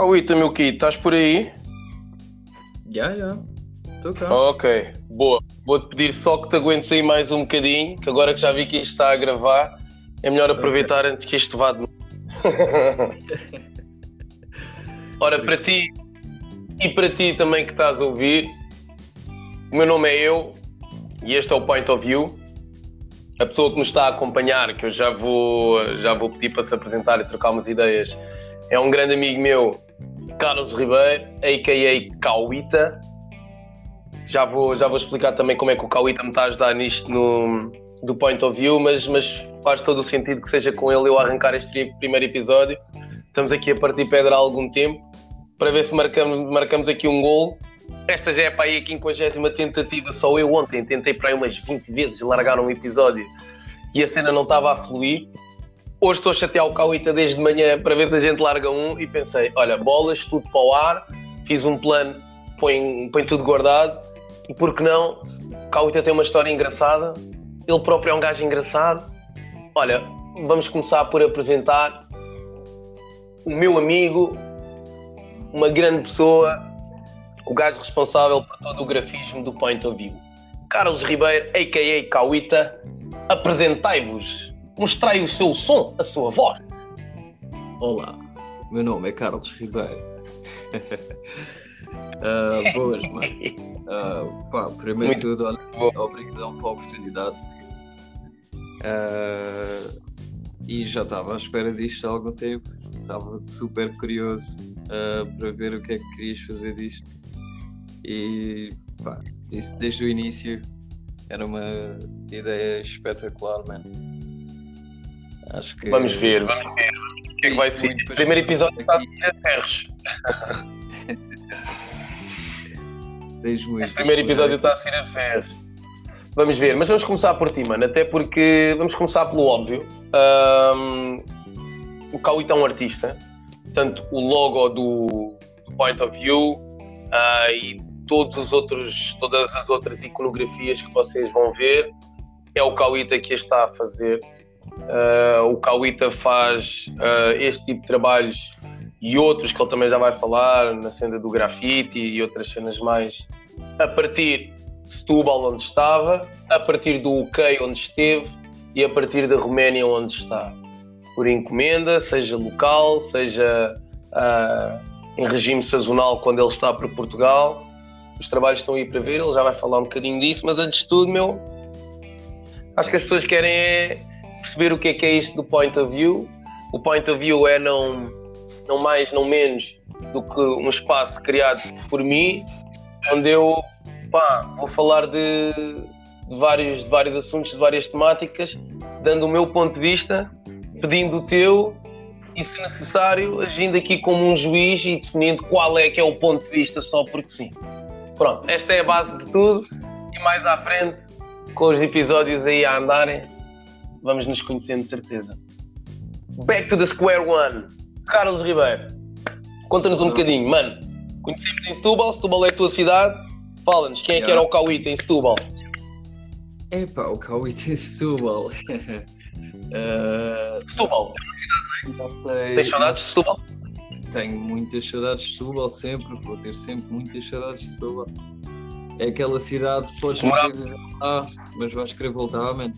Cauíta, meu kit, estás por aí? Já, já. Estou cá. Ok, boa. Vou-te pedir só que te aguentes aí mais um bocadinho, que agora que já vi que isto está a gravar, é melhor aproveitar antes que isto vá de novo. Ora, para ti e para ti também que estás a ouvir, o meu nome é eu e este é o Point of View. A pessoa que nos está a acompanhar, que eu já vou, já vou pedir para se apresentar e trocar umas ideias, é um grande amigo meu, Carlos Ribeiro, a.k.a. Cauita. Já vou, já vou explicar também como é que o Cauita me está a ajudar nisto no, do Point of View, mas, mas faz todo o sentido que seja com ele eu arrancar este primeiro episódio. Estamos aqui a partir pedra há algum tempo para ver se marcamos, marcamos aqui um gol. Esta já é para aí a 50 tentativa, só eu ontem tentei para aí umas 20 vezes largar um episódio e a cena não estava a fluir. Hoje estou a chatear o Cauita desde de manhã para ver se a gente larga um e pensei, olha, bolas, tudo para o ar, fiz um plano, põe, põe tudo guardado e por que não? O Cauita tem uma história engraçada, ele próprio é um gajo engraçado. Olha, vamos começar por apresentar o meu amigo, uma grande pessoa, o gajo responsável por todo o grafismo do Point of View. Carlos Ribeiro, a.k.a. Cauita, apresentai-vos, mostrai o seu som, a sua voz. Olá, meu nome é Carlos Ribeiro. uh, boas, mano. Uh, pá, primeiro de tudo, obrigado pela oportunidade. Uh, e já estava à espera disto há algum tempo. Estava super curioso para ver o que é que querias fazer disto. E pá, disse desde o início era uma ideia espetacular, mano. Acho que. Vamos ver, vamos ver. O que é que vai ser? O primeiro episódio está a ser ferros. o primeiro episódio está a ser a ferros. Vamos ver, mas vamos começar por ti, mano. Até porque vamos começar pelo óbvio. Um, o Cauito é um artista, portanto, o logo do, do Point of View uh, e todos os outros, todas as outras iconografias que vocês vão ver é o Cauita que está a fazer. Uh, o Cauita faz uh, este tipo de trabalhos e outros que ele também já vai falar na cena do grafite e outras cenas mais a partir de Setúbal onde estava, a partir do UK onde esteve e a partir da Roménia onde está por encomenda, seja local, seja uh, em regime sazonal quando ele está para Portugal. Os trabalhos estão aí para ver, ele já vai falar um bocadinho disso, mas antes de tudo, meu, acho que as pessoas querem é perceber o que é que é isto do point of view. O point of view é não, não mais, não menos do que um espaço criado por mim, onde eu pá, vou falar de, de, vários, de vários assuntos, de várias temáticas, dando o meu ponto de vista pedindo o teu e, se necessário, agindo aqui como um juiz e definindo qual é que é o ponto de vista só porque sim. Pronto, esta é a base de tudo e mais à frente, com os episódios aí a andarem, vamos nos conhecendo de certeza. Back to the square one. Carlos Ribeiro, conta-nos um bocadinho, mano. Conhecemos em Setúbal, Setúbal é a tua cidade. Fala-nos, quem é que era o Cauíta em Setúbal? Epá, o Cauíta em Setúbal. Uh, Setúbal. Tens saudades de Setúbal? Tenho muitas saudades de Setúbal sempre, vou ter sempre muitas saudades de Setúbal. É aquela cidade que podes Morava... ah, mas vais querer voltar, mano.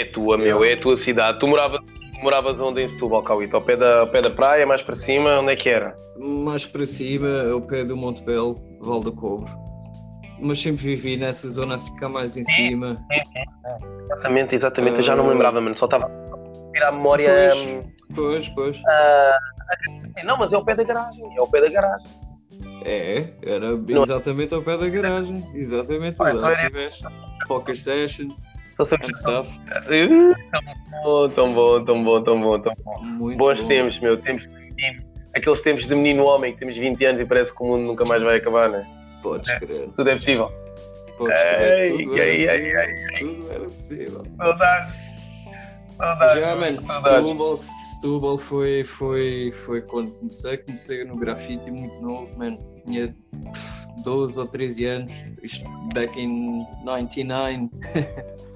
É tua, meu, é a tua cidade. Tu moravas, moravas onde em Setúbal, Cauito? Ao pé, da, ao pé da praia, mais para cima, onde é que era? Mais para cima, ao pé do Monte Belo, Val do Cobro mas sempre vivi nessa zona assim cá mais em cima. Exatamente, exatamente. Uh... Eu já não me lembrava, mano. Só estava a memória. Pois, pois. pois. Uh... Não, mas é ao pé da garagem. É ao pé da garagem. É, era exatamente ao pé da garagem. Exatamente. Lá tiveste poker sessions and stuff. Tão bom, tão bom, tão bom, tão bom. Muito Bons bom. tempos, meu. Tempos aqueles tempos de menino homem que temos 20 anos e parece que o mundo nunca mais vai acabar, né? Podes é, crer. Tudo é possível. Podes crer. Tudo, ei, era, ei, ei, tudo era possível. Saudade. Já, mano, Setúbal, Setúbal foi, foi, foi quando comecei. Comecei no grafite muito novo, mano. Tinha 12 ou 13 anos. Isto back in 99.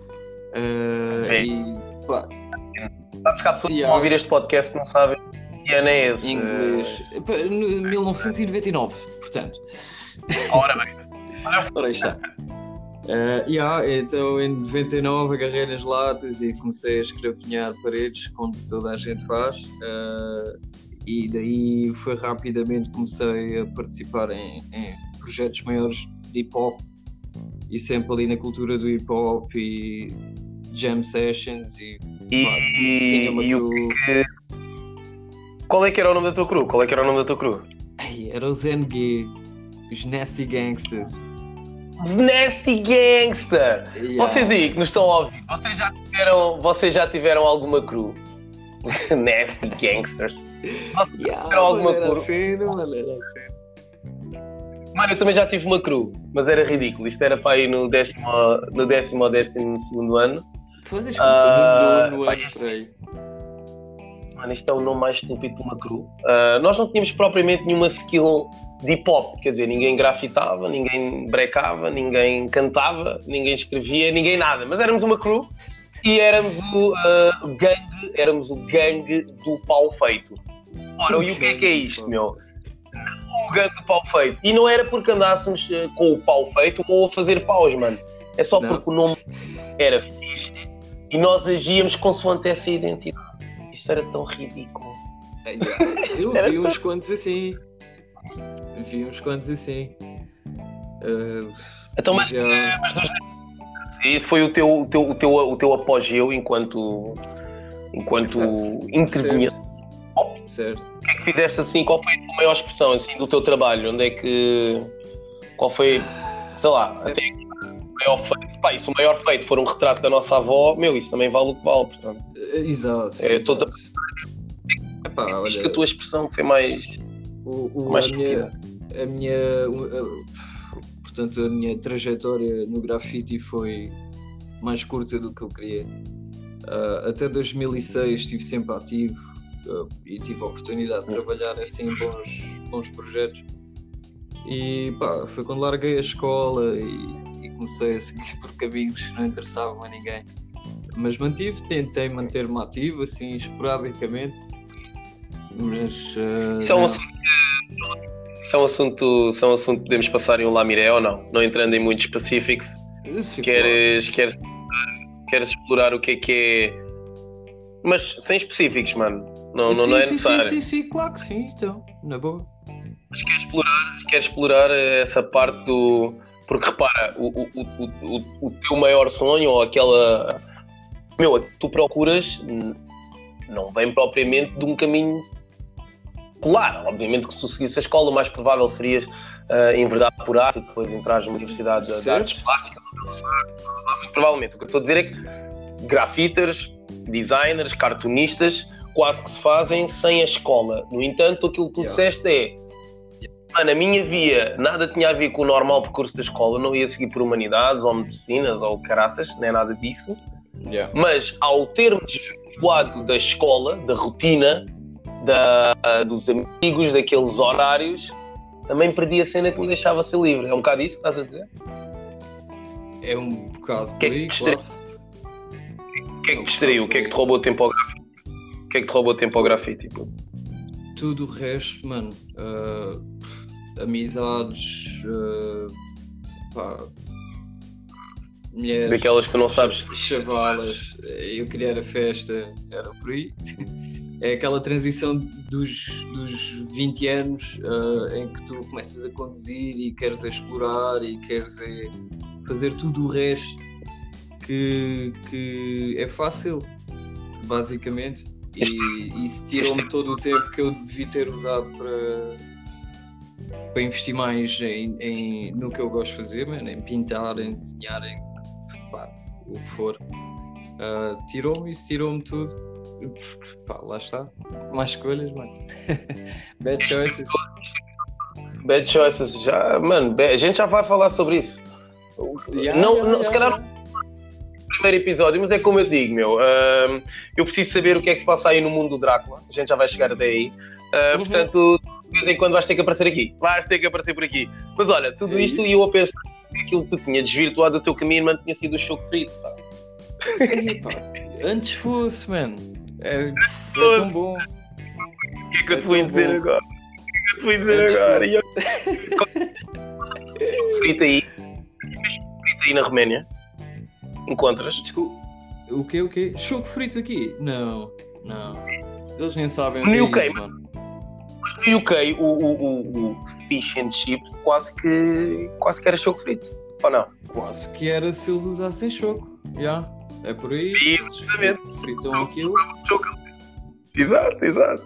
uh, e pá. Sabes que há pessoas que vão ouvir este podcast não sabem Que ano é esse? Inglês. 1999, portanto. Ora bem. Ora aí está. Uh, yeah, então em 99 agarrei nas latas e comecei a escrapinhar paredes, como toda a gente faz. Uh, e daí foi rapidamente comecei a participar em, em projetos maiores de hip hop e sempre ali na cultura do hip hop e jam sessions e, e, pá, tinha uma e crew... que... Qual é que era o nome da tua crew? Qual é que era o nome da tua crew? Ai, era o ZNG, os Nasty Gangsters. Nasty Gangster! Yeah. Vocês aí que nos estão a ouvir, vocês já tiveram, vocês já tiveram alguma crew? Nasty Gangsters. Vocês yeah, tiveram alguma crew? Assim, assim. Mano, eu também já tive uma crew, mas era ridículo. Isto era para ir no décimo, no décimo ou décimo segundo ano. Vocês começaram uh, no nono ano, aí. Mano, isto é o nome mais estúpido de uma crew. Uh, nós não tínhamos propriamente nenhuma skill de hip hop, quer dizer, ninguém grafitava, ninguém brecava, ninguém cantava, ninguém escrevia, ninguém nada, mas éramos uma crew e éramos o uh, gangue, éramos o gangue do pau feito. Ora, e o que é que é isto, meu? Gangue do pau feito. E não era porque andássemos uh, com o pau feito ou a fazer paus, mano. É só não. porque o nome era fixe e nós agíamos consoante essa identidade. Isto era tão ridículo. Eu vi uns quantos assim. Vi uns quantos assim. Uh, então, mas, já... Eh, mas esse foi o teu, o teu, o teu, o teu apogeu enquanto, enquanto intervinha. Certo. O que é que fizeste assim? Qual foi a maior expressão assim, do teu trabalho? Onde é que. Qual foi. Sei lá, até o maior feito. Pá, isso o maior feito for um retrato da nossa avó, meu, isso também vale o que vale, portanto. Exato. É, exato. Toda... Epá, olha... que a tua expressão foi mais. O, o, mais a minha, a minha portanto a minha trajetória no grafite foi mais curta do que eu queria uh, até 2006 estive sempre ativo e tive a oportunidade de trabalhar assim em bons, bons projetos e pá, foi quando larguei a escola e, e comecei a seguir por caminhos que não interessavam a ninguém mas mantive, tentei manter-me ativo assim esporadicamente mas uh, isso, é um assunto que, é um assunto, é um assunto que podemos passar em um lamiré ou não, não entrando em muitos específicos. Sim, queres, claro. queres, queres explorar o que é que é. Mas sem específicos, mano. Não, sim, não, é sim, necessário. Sim, sim, sim, claro que sim, então, na boa. Mas queres explorar, queres explorar essa parte do. Porque repara, o, o, o, o, teu maior sonho ou aquela. Meu, tu procuras não vem propriamente de um caminho escolar. Obviamente que se tu seguisse a escola, o mais provável serias uh, enverdar por arte e depois entrar na Universidade de, de Artes Plásticas. Provavelmente. O que eu estou a dizer é que grafiters, designers, cartunistas, quase que se fazem sem a escola. No entanto, aquilo que tu yeah. disseste é na minha via nada tinha a ver com o normal percurso da escola, não ia seguir por humanidades ou medicinas ou caraças, nem nada disso. Yeah. Mas ao termos desvirtuado da escola, da rotina, da, dos amigos, daqueles horários, também perdi a cena que me deixava ser livre. É um bocado isso que estás a dizer? É um bocado que é que te claro. O que é que te distraiu? O que é que te roubou tempo ao grafite? O que é que te roubou tempo ao grafite? Tipo? Tudo o resto, mano. Uh, amizades, uh, pá, mulheres. Daquelas que não sabes. Chavalas. Eu queria a festa, era por aí. é aquela transição dos, dos 20 anos uh, em que tu começas a conduzir e queres explorar e queres é fazer tudo o resto que, que é fácil, basicamente. E isso tirou-me todo o tempo que eu devia ter usado para, para investir mais em, em, no que eu gosto de fazer, mano, em pintar, em desenhar, em pá, o que for. Uh, tirou-me isso, tirou-me tudo Pá, lá está. Mais escolhas, mano. Bad choices. Bad choices. Já, mano, a gente já vai falar sobre isso. Yeah, não, yeah, não, yeah, se calhar primeiro episódio, mas é como eu digo, meu. Uh, eu preciso saber o que é que se passa aí no mundo do Drácula. A gente já vai chegar até aí. Uh, uhum. Portanto, de vez em quando vais ter que aparecer aqui. Vais ter que aparecer por aqui. Mas olha, tudo é isto e eu a pensar que aquilo que tu tinha desvirtuado o teu caminho, mano, tinha sido o choque frio. Antes fosse, mano. É, é tão bom. O que é que eu te vou dizer agora? O que é que eu te vou dizer agora? E eu... frito aí. Frito aí na Roménia. Encontras? Desculpa. O quê? O quê? Choco frito aqui? Não, não. Eles nem sabem o que é UK, isso. No UK, o, o, o, o fish and chips quase que, quase que era choco frito. Ou não? Quase que era se eles usassem choco. Já. Yeah. É por aí. Exatamente. Fritam aquilo. Choco. Exato, exato.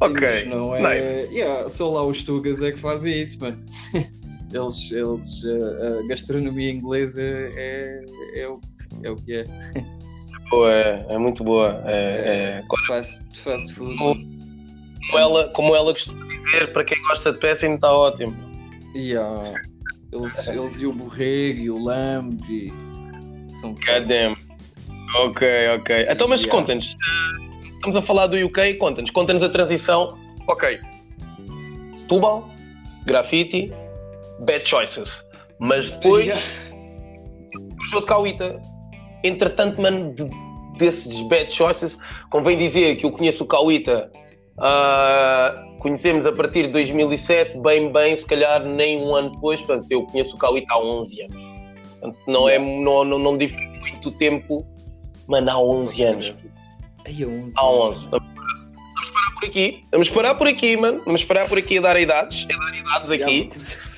Ok. Mas não é. Yeah, só lá os Tugas é que fazem isso, mano. Eles, eles, a, a gastronomia inglesa é, é, o, é o que é. Boa, é, é muito boa. É, é, fast, fast food. Como ela, como ela costuma dizer, para quem gosta de pessimo está ótimo. Yeah. Eles, eles e o borrego e o lambe são Goddamn. Ok, ok. Então, mas yeah. conta-nos. Estamos a falar do UK, conta-nos. Conta-nos a transição. Ok. Setúbal, grafite, bad choices. Mas depois. O jogo de Cauíta. Entretanto, mano, desses bad choices, convém dizer que eu conheço o Cauíta. Uh, conhecemos a partir de 2007, bem, bem, se calhar nem um ano depois. Portanto, eu conheço o Cauíta há 11 anos. Portanto, não, é, não, não, não difere muito tempo, mano, há 11 anos. Ai, 11. Há 11. Vamos parar por aqui. Vamos parar por aqui, mano. Vamos parar por aqui a dar idades. É dar idades aqui.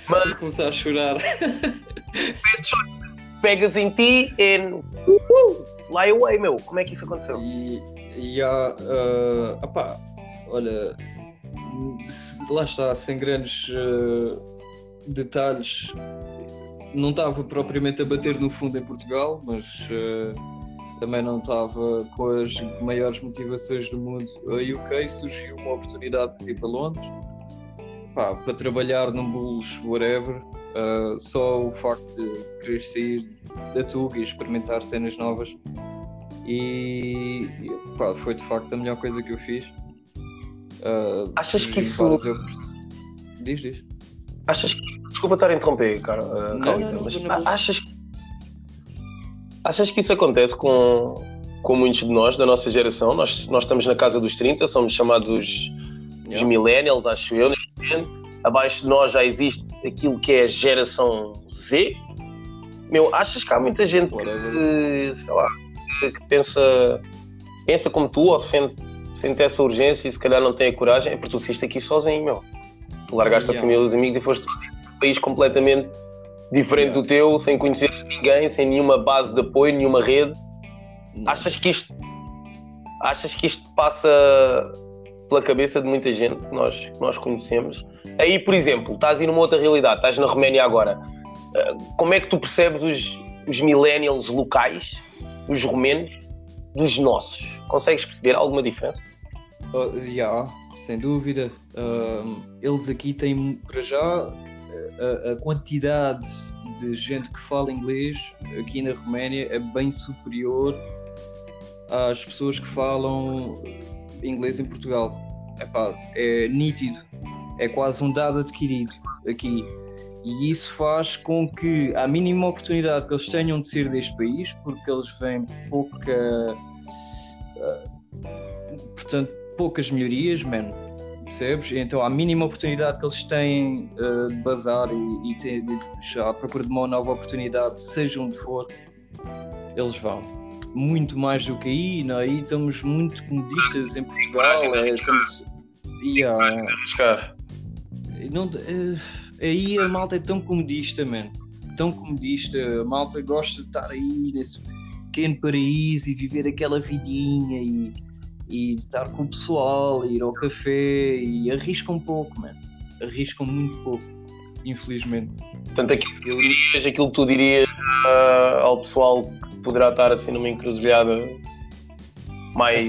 Mas... Vou começar a chorar. Pegas em ti e. Uh, lie away, meu. Como é que isso aconteceu? E, e há. Uh, opá, olha. Lá está, sem grandes uh, detalhes. Não estava propriamente a bater no fundo em Portugal, mas uh, também não estava com as maiores motivações do mundo. A UK surgiu uma oportunidade de ir para Londres pá, para trabalhar num Bulls, whatever, uh, só o facto de querer sair da Tuga e experimentar cenas novas. E, e pá, foi de facto a melhor coisa que eu fiz. Uh, Achas que isso. Diz, diz. Achas que. Desculpa estar a interromper, cara. Uh, não, não, não, mas achas que. Achas que isso acontece com, com muitos de nós, da nossa geração? Nós, nós estamos na casa dos 30, somos chamados os millennials, acho eu, neste momento. Abaixo de nós já existe aquilo que é a geração Z. Meu, achas que há muita gente que, sei lá, que pensa, pensa como tu ou sente, sente essa urgência e se calhar não tem a coragem? É porque tu saíste aqui sozinho, meu. Tu largaste yeah. a família dos amigos e foste sozinho um país completamente diferente yeah. do teu, sem conhecer ninguém, sem nenhuma base de apoio, nenhuma rede. Não. Achas que isto achas que isto passa pela cabeça de muita gente que nós, que nós conhecemos. Aí, por exemplo, estás aí numa outra realidade, estás na Roménia agora. Ah, como é que tu percebes os, os millennials locais, os romenos, dos nossos? Consegues perceber alguma diferença? Uh, yeah, sem dúvida. Uh, eles aqui têm, para já, a, a, quantidade de gente que fala inglês aqui na Roménia é bem superior às pessoas que falam inglês em Portugal. Epá, é nítido, é quase um dado adquirido aqui. E isso faz com que a mínima oportunidade que eles tenham de sair deste país, porque eles vêm pouca. Uh, portanto, poucas melhorias, man, percebes? Então, a mínima oportunidade que eles têm uh, de bazar e, e ter, já à procura de uma nova oportunidade, seja onde for, eles vão muito mais do que aí, não? É? aí estamos muito comodistas em Portugal. É, estamos, yeah. não, é, aí a malta é tão comodista, man. Tão comodista. A malta gosta de estar aí nesse pequeno paraíso e viver aquela vidinha e, e estar com o pessoal, ir ao café e arriscam um pouco, man. Arriscam muito pouco, infelizmente. Portanto, aquilo que tu dirias, aquilo que tu dirias uh, ao pessoal que poderá estar assim numa encruzilhada mais.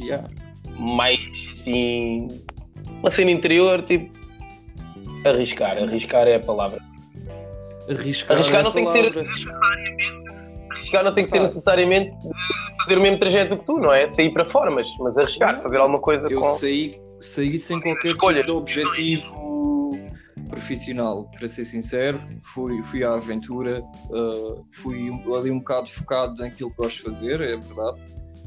yeah. mais assim. uma cena interior, tipo. arriscar. Arriscar é a palavra. Arriscar, arriscar é não tem que ser necessariamente. Arriscar não tem que ser necessariamente fazer o mesmo trajeto que tu, não é? De sair para fora, mas, mas arriscar, fazer alguma coisa eu com. Saí, saí sem qualquer Escolha. tipo objetivo profissional, para ser sincero. Fui, fui à aventura, uh, fui ali um bocado focado naquilo que gosto de fazer, é verdade.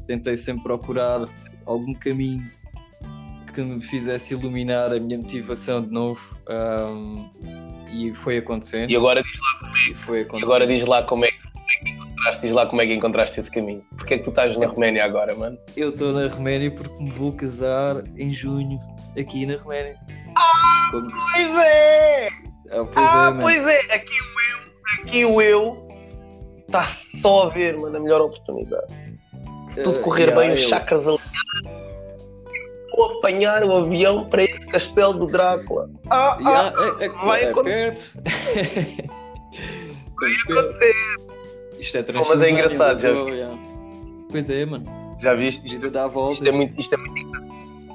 Tentei sempre procurar algum caminho que me fizesse iluminar a minha motivação de novo. Um, e foi acontecendo. E agora diz lá como é que, foi acontecendo. agora diz lá como é diz lá como é que encontraste esse caminho. Porquê é que tu estás na Roménia agora, mano? Eu estou na Roménia porque me vou casar em junho, aqui na Roménia. Ah, como... pois é! Ah, pois, ah, é, pois é, aqui o eu, aqui o eu está só a ver, mano, a melhor oportunidade. Se tudo uh, correr yeah, bem, os chakras alinhados vou apanhar o avião para esse castelo do Drácula. Ah, yeah, ah, é, é, vai é acontecer. vai acontecer. Isto é Mas é engraçado, já. Yeah. Pois é, mano. Já viste? A vida dá voltas. Isto é muito, isto é muito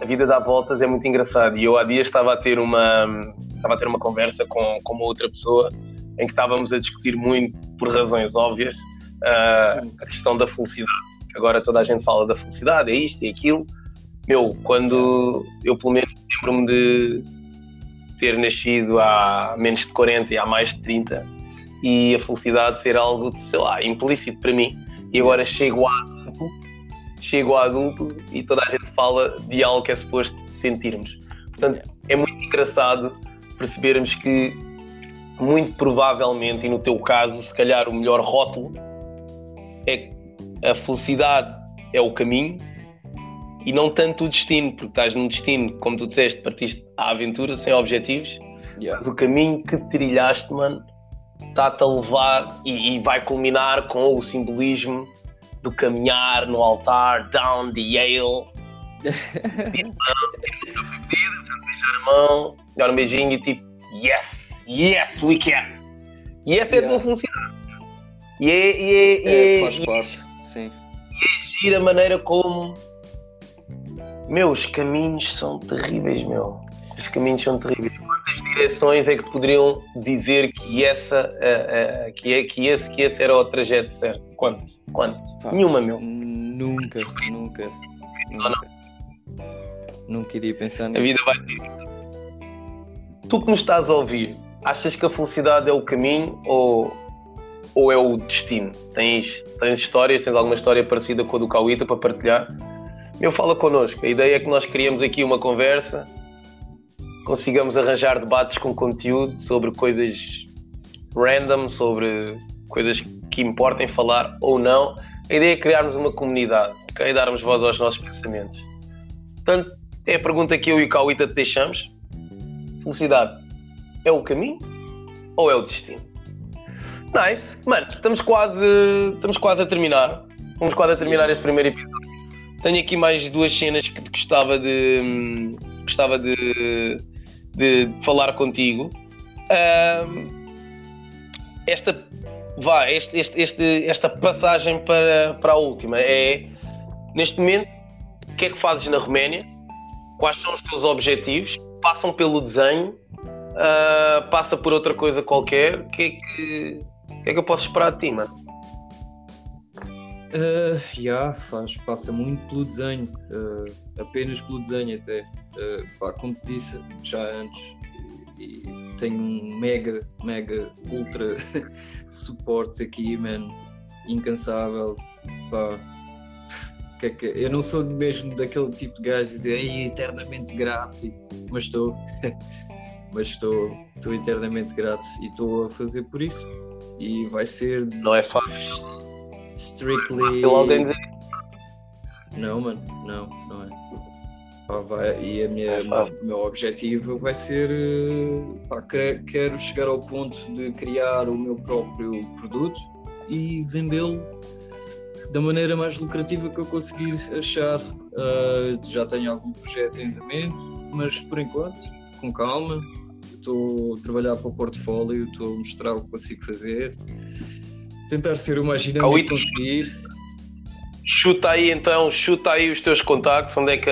A vida dá voltas é muito engraçado. E eu há dias estava a ter uma, estava a ter uma conversa com, com uma outra pessoa em que estávamos a discutir muito, por razões óbvias, uh, a questão da felicidade. Agora toda a gente fala da felicidade, é isto e é aquilo. Meu, quando eu pelo menos lembro-me de ter nascido há menos de 40 e há mais de 30 e a felicidade ser algo, sei lá, implícito para mim. E agora chego a adulto, chego a adulto e toda a gente fala de algo que é suposto sentirmos. Portanto, é muito engraçado percebermos que muito provavelmente, e no teu caso, se calhar o melhor rótulo é que a felicidade é o caminho e não tanto o destino, porque estás num destino, como tu disseste, partiste à aventura sem objetivos, yeah. mas o caminho que trilhaste, mano, está-te a levar e, e, vai culminar com o simbolismo do caminhar no altar, down the Yale. mão, dar um beijinho e tipo, yes, yes, we can. E essa yeah. é a tua felicidade. E é, e é, é, é faz parte, sim. E é gira a maneira como meus caminhos são terríveis, meu. Os caminhos são terríveis. Direções é que te poderiam dizer que essa, uh, uh, que, é, que, esse, que esse era o trajeto certo? Quantos? Quantos? Nenhuma, meu. Nunca, nunca. Nunca. Não. Nunca iria pensar nisso. A vida vai ter. Tu que nos estás a ouvir, achas que a felicidade é o caminho ou, ou é o destino? Tens, tens histórias, tens alguma história parecida com a do Cauíta para partilhar? Meu, fala connosco. A ideia é que nós criamos aqui uma conversa, consigamos arranjar debates com conteúdo sobre coisas random, sobre coisas que importem falar ou não. A ideia é criarmos uma comunidade, ok? Darmos voz aos nossos pensamentos. Portanto, é a pergunta que eu e o Cauíta te deixamos. Felicidade é o caminho ou é o destino? Nice. Mano, estamos quase, estamos quase a terminar. Vamos quase a terminar este primeiro episódio. Tenho aqui mais duas cenas que gostava de hum, gostava de, de falar contigo. esta vá, este, este, este, esta passagem para, para a última é neste momento o que é que fazes na Roménia? Quais são os teus objetivos? Passam pelo desenho? Uh, passa por outra coisa qualquer? O que é que, que, é que eu posso esperar de ti, mano? Uh, yeah, faz, passa muito pelo desenho, uh, apenas pelo desenho até. Uh, pá, como te disse já antes, e, e tenho um mega, mega, ultra suporte aqui, man, incansável. Pá. Que é que, eu não sou mesmo daquele tipo de gajo dizer eternamente grato, mas estou, mas estou, estou eternamente grato e estou a fazer por isso. E vai ser. Não é fácil strictly. Não, mano, não, não é. Vai, e a minha, o meu objetivo vai ser. Eh, pá, quero chegar ao ponto de criar o meu próprio produto e vendê-lo da maneira mais lucrativa que eu conseguir achar. Uh, já tenho algum projeto em andamento, mas por enquanto, com calma, estou a trabalhar para o portfólio, estou a mostrar o que consigo fazer Tentar ser o mais dinâmico que conseguir. Chuta aí então, chuta aí os teus contactos, onde é que,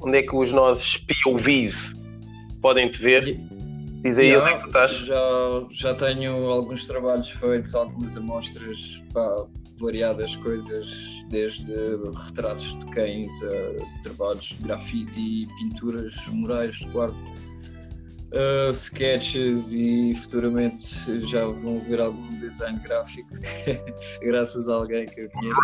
onde é que os nossos POVs podem te ver. Diz aí onde é que tu estás. Já, já tenho alguns trabalhos feitos, algumas amostras para variadas coisas, desde retratos de cães a trabalhos de grafite e pinturas murais de quarto uh, sketches e futuramente já vão ver algum design gráfico graças a alguém que eu conheço.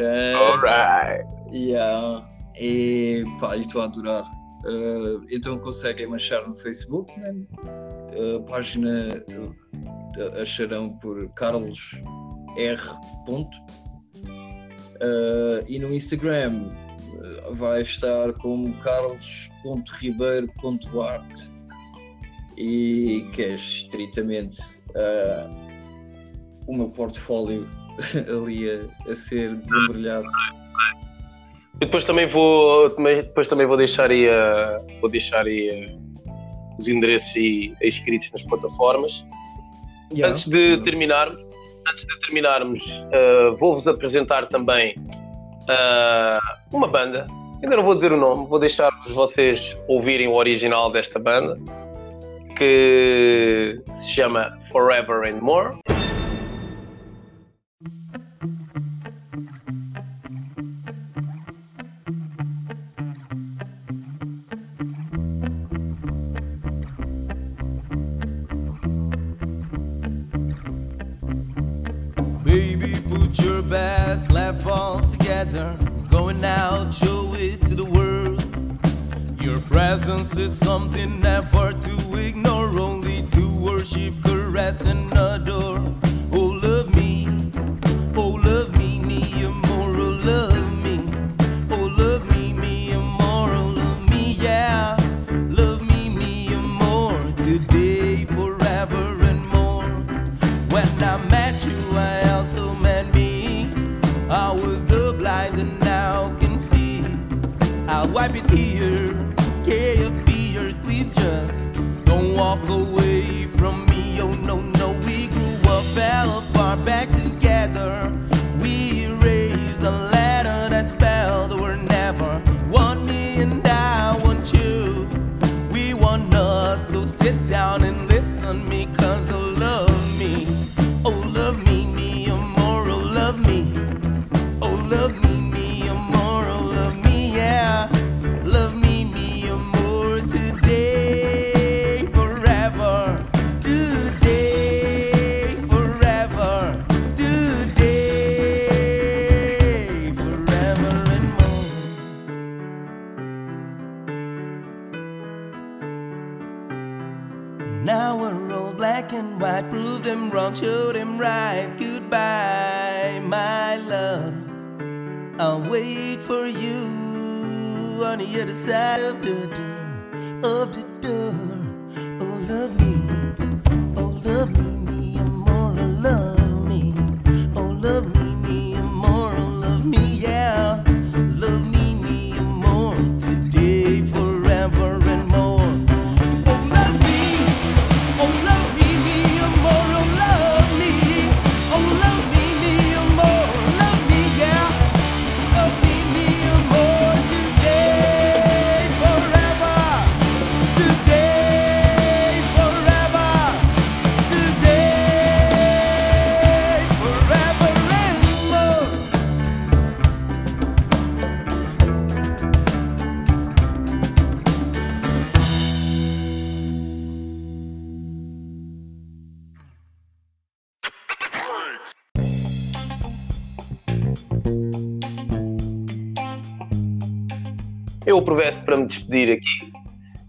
Alright! Uh, Yeah. E pá, estou a adorar. Uh, então conseguem achar no Facebook, né? a página acharão por Carlos R. Uh, e no Instagram uh, vai estar como carlos.ribeiro.arte e que é estritamente uh, o meu portfólio ali a, a ser desembrulhado. E depois também vou, depois também vou deixar aí, a, vou deixar aí a, os endereços aí, escritos nas plataformas. Yeah. Antes de terminarmos, antes de terminarmos, uh, vou-vos apresentar também uh, uma banda. Ainda não vou dizer o nome, vou deixar-vos vocês ouvirem o original desta banda, que se chama Forever and More. something that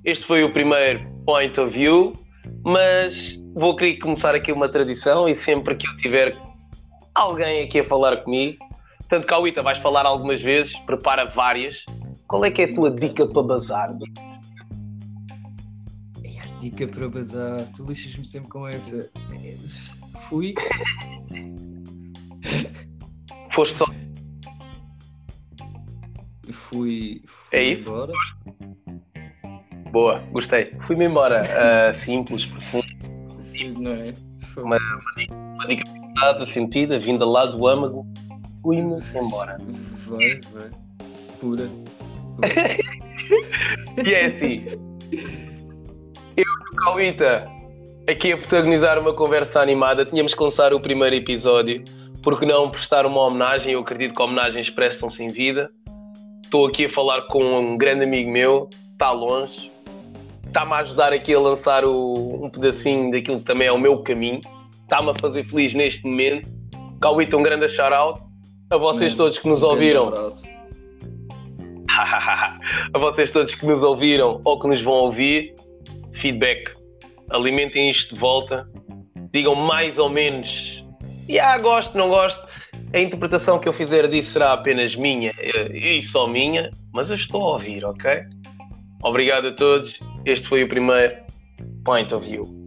Este foi o primeiro Point of View, mas vou querer começar aqui uma tradição e sempre que eu tiver alguém aqui a falar comigo, tanto Cauíta vais falar algumas vezes, prepara várias. Qual é que é a tua dica para bazar? É a dica para bazar, tu lixas-me sempre com essa. Fui. Foste só. Fui, fui É isso? embora. Boa, gostei. Fui-me embora. Ah, simples, profundo. Sim, não é? Foi. Uma, uma dica pensada, sentida, vinda lá do âmago. Fui-me embora. Vai, vai. Pura. E é assim. Eu e o Cauíta aqui a protagonizar uma conversa animada. Tínhamos que começar o primeiro episódio. Porque não prestar uma homenagem? Eu acredito que homenagens prestam-se em vida. Estou aqui a falar com um grande amigo meu, está longe, está-me a ajudar aqui a lançar o- um pedacinho daquilo que também é o meu caminho, está-me a fazer feliz neste momento. Cauíta, um grande shout-out. A vocês todos que nos um ouviram, abraço. a vocês todos que nos ouviram ou que nos vão ouvir, feedback. Alimentem isto de volta. Digam mais ou menos. Ah, gosto, não gosto. A interpretação que eu fizer disso será apenas minha e só minha, mas eu estou a ouvir, ok? Obrigado a todos. Este foi o primeiro Point of View.